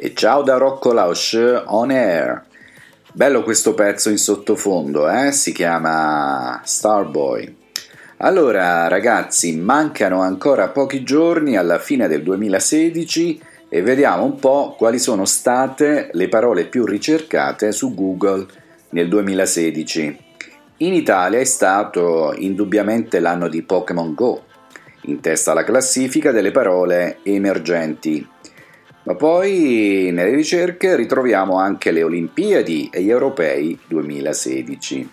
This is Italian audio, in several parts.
E ciao da Rocco Lausch on air. Bello questo pezzo in sottofondo, eh? Si chiama Starboy. Allora, ragazzi, mancano ancora pochi giorni alla fine del 2016 e vediamo un po' quali sono state le parole più ricercate su Google nel 2016. In Italia è stato indubbiamente l'anno di Pokémon Go, in testa alla classifica delle parole emergenti ma poi nelle ricerche ritroviamo anche le Olimpiadi e gli Europei 2016.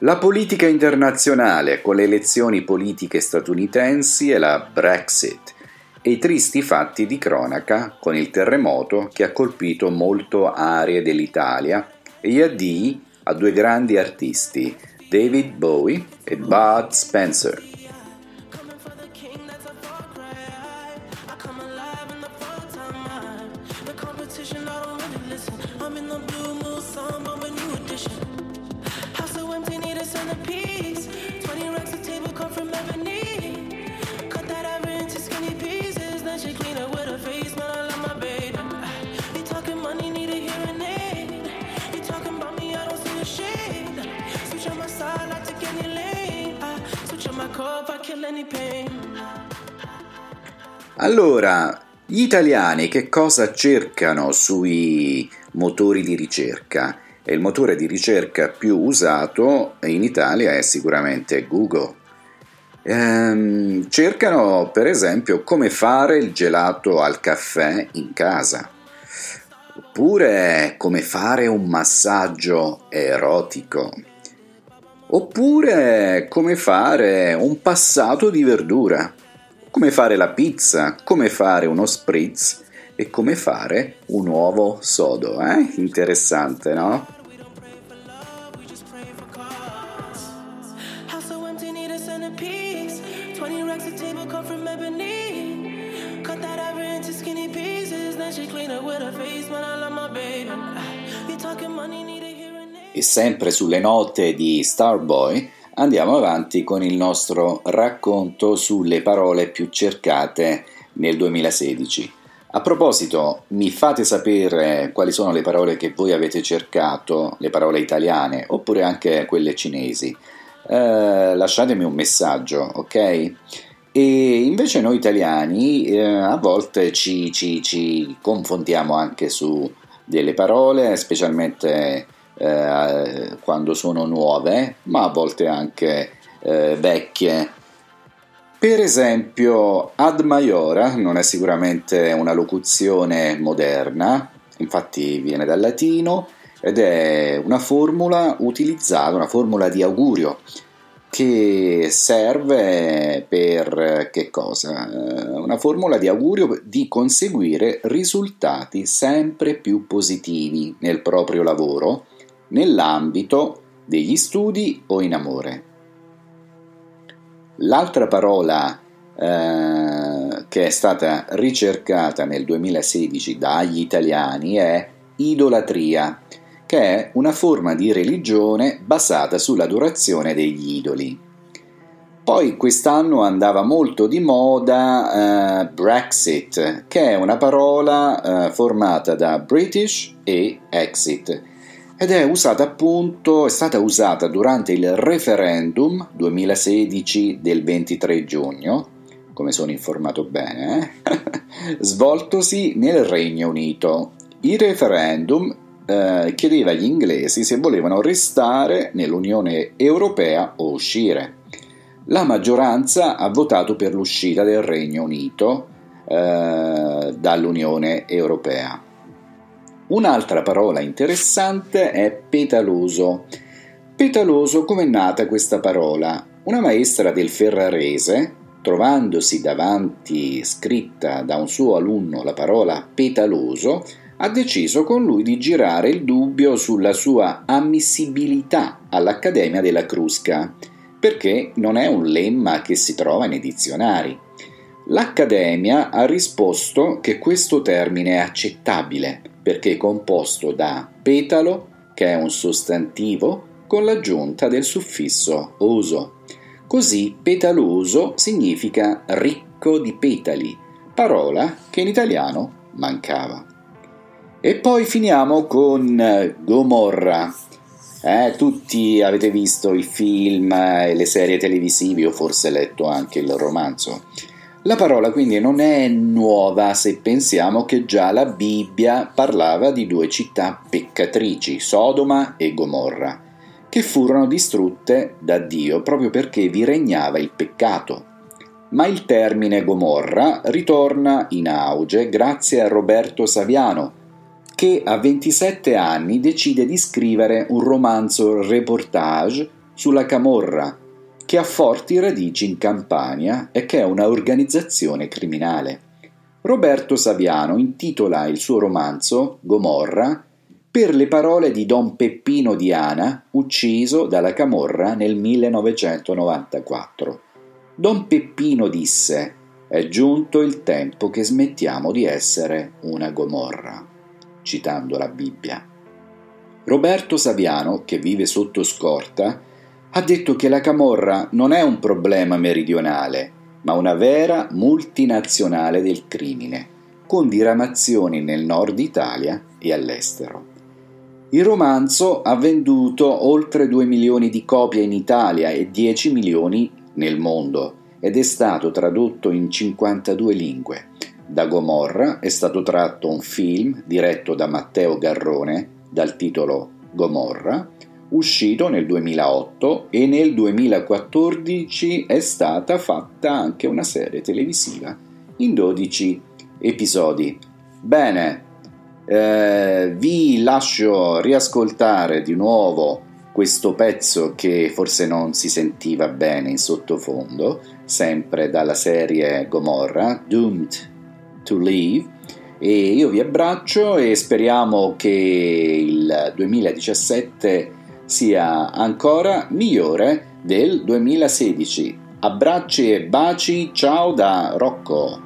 La politica internazionale con le elezioni politiche statunitensi e la Brexit e i tristi fatti di cronaca con il terremoto che ha colpito molto aree dell'Italia e gli addii a due grandi artisti, David Bowie e Bud Spencer. Allora, gli italiani che cosa cercano sui motori di ricerca? E il motore di ricerca più usato in Italia è sicuramente Google. Ehm, cercano per esempio come fare il gelato al caffè in casa, oppure come fare un massaggio erotico, oppure come fare un passato di verdura come fare la pizza, come fare uno spritz e come fare un uovo sodo. Eh? Interessante, no? E sempre sulle note di Starboy Andiamo avanti con il nostro racconto sulle parole più cercate nel 2016. A proposito, mi fate sapere quali sono le parole che voi avete cercato, le parole italiane oppure anche quelle cinesi. Eh, lasciatemi un messaggio, ok? E invece noi italiani eh, a volte ci, ci, ci confondiamo anche su delle parole, specialmente eh, quando sono nuove, ma a volte anche eh, vecchie. Per esempio, ad maiora non è sicuramente una locuzione moderna, infatti viene dal latino ed è una formula utilizzata, una formula di augurio che serve per che cosa? Eh, una formula di augurio di conseguire risultati sempre più positivi nel proprio lavoro nell'ambito degli studi o in amore. L'altra parola eh, che è stata ricercata nel 2016 dagli italiani è idolatria, che è una forma di religione basata sull'adorazione degli idoli. Poi quest'anno andava molto di moda eh, Brexit, che è una parola eh, formata da British e exit, ed è usata appunto, è stata usata durante il referendum 2016 del 23 giugno, come sono informato bene, eh? svoltosi nel Regno Unito. Il referendum eh, chiedeva agli inglesi se volevano restare nell'Unione Europea o uscire. La maggioranza ha votato per l'uscita del Regno Unito eh, dall'Unione Europea. Un'altra parola interessante è petaloso. Petaloso come è nata questa parola? Una maestra del Ferrarese, trovandosi davanti scritta da un suo alunno la parola petaloso, ha deciso con lui di girare il dubbio sulla sua ammissibilità all'Accademia della Crusca, perché non è un lemma che si trova nei dizionari. L'Accademia ha risposto che questo termine è accettabile perché è composto da petalo che è un sostantivo con l'aggiunta del suffisso oso. Così petaloso significa ricco di petali, parola che in italiano mancava. E poi finiamo con Gomorra. Eh, tutti avete visto i film e le serie televisive o forse letto anche il romanzo. La parola quindi non è nuova se pensiamo che già la Bibbia parlava di due città peccatrici, Sodoma e Gomorra, che furono distrutte da Dio proprio perché vi regnava il peccato. Ma il termine Gomorra ritorna in auge grazie a Roberto Saviano, che a 27 anni decide di scrivere un romanzo reportage sulla Camorra, che ha forti radici in Campania e che è una organizzazione criminale. Roberto Saviano intitola il suo romanzo Gomorra per le parole di Don Peppino Diana, ucciso dalla Camorra nel 1994. Don Peppino disse: È giunto il tempo che smettiamo di essere una Gomorra, citando la Bibbia. Roberto Saviano, che vive sotto scorta, ha detto che la camorra non è un problema meridionale, ma una vera multinazionale del crimine, con diramazioni nel nord Italia e all'estero. Il romanzo ha venduto oltre 2 milioni di copie in Italia e 10 milioni nel mondo ed è stato tradotto in 52 lingue. Da Gomorra è stato tratto un film diretto da Matteo Garrone dal titolo Gomorra uscito nel 2008 e nel 2014 è stata fatta anche una serie televisiva in 12 episodi. Bene, eh, vi lascio riascoltare di nuovo questo pezzo che forse non si sentiva bene in sottofondo, sempre dalla serie Gomorra, Doomed to Leave. E io vi abbraccio e speriamo che il 2017 sia ancora migliore del 2016. Abbracci e baci, ciao da Rocco!